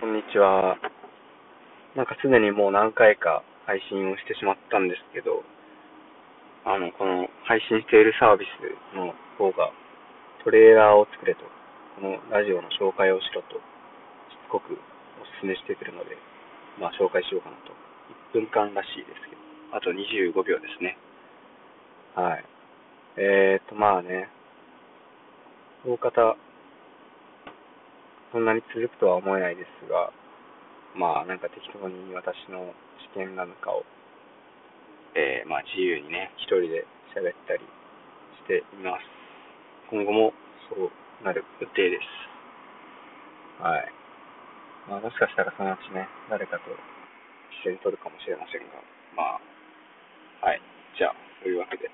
こんにちは。なんかすでにもう何回か配信をしてしまったんですけど、あの、この配信しているサービスの方がトレーラーを作れと、このラジオの紹介をしろと、しつこくお勧めしてくるので、まあ紹介しようかなと。1分間らしいですけど、あと25秒ですね。はい。えーと、まあね、大方、そんなに続くとは思えないですが、まあなんか適当に私の試験なんかを、えー、まあ自由にね、一人で喋ったりしています。今後もそうなる予定です。はい。まあもしかしたらそのうちね、誰かと一緒に撮るかもしれませんが、まあ、はい。じゃあ、というわけで。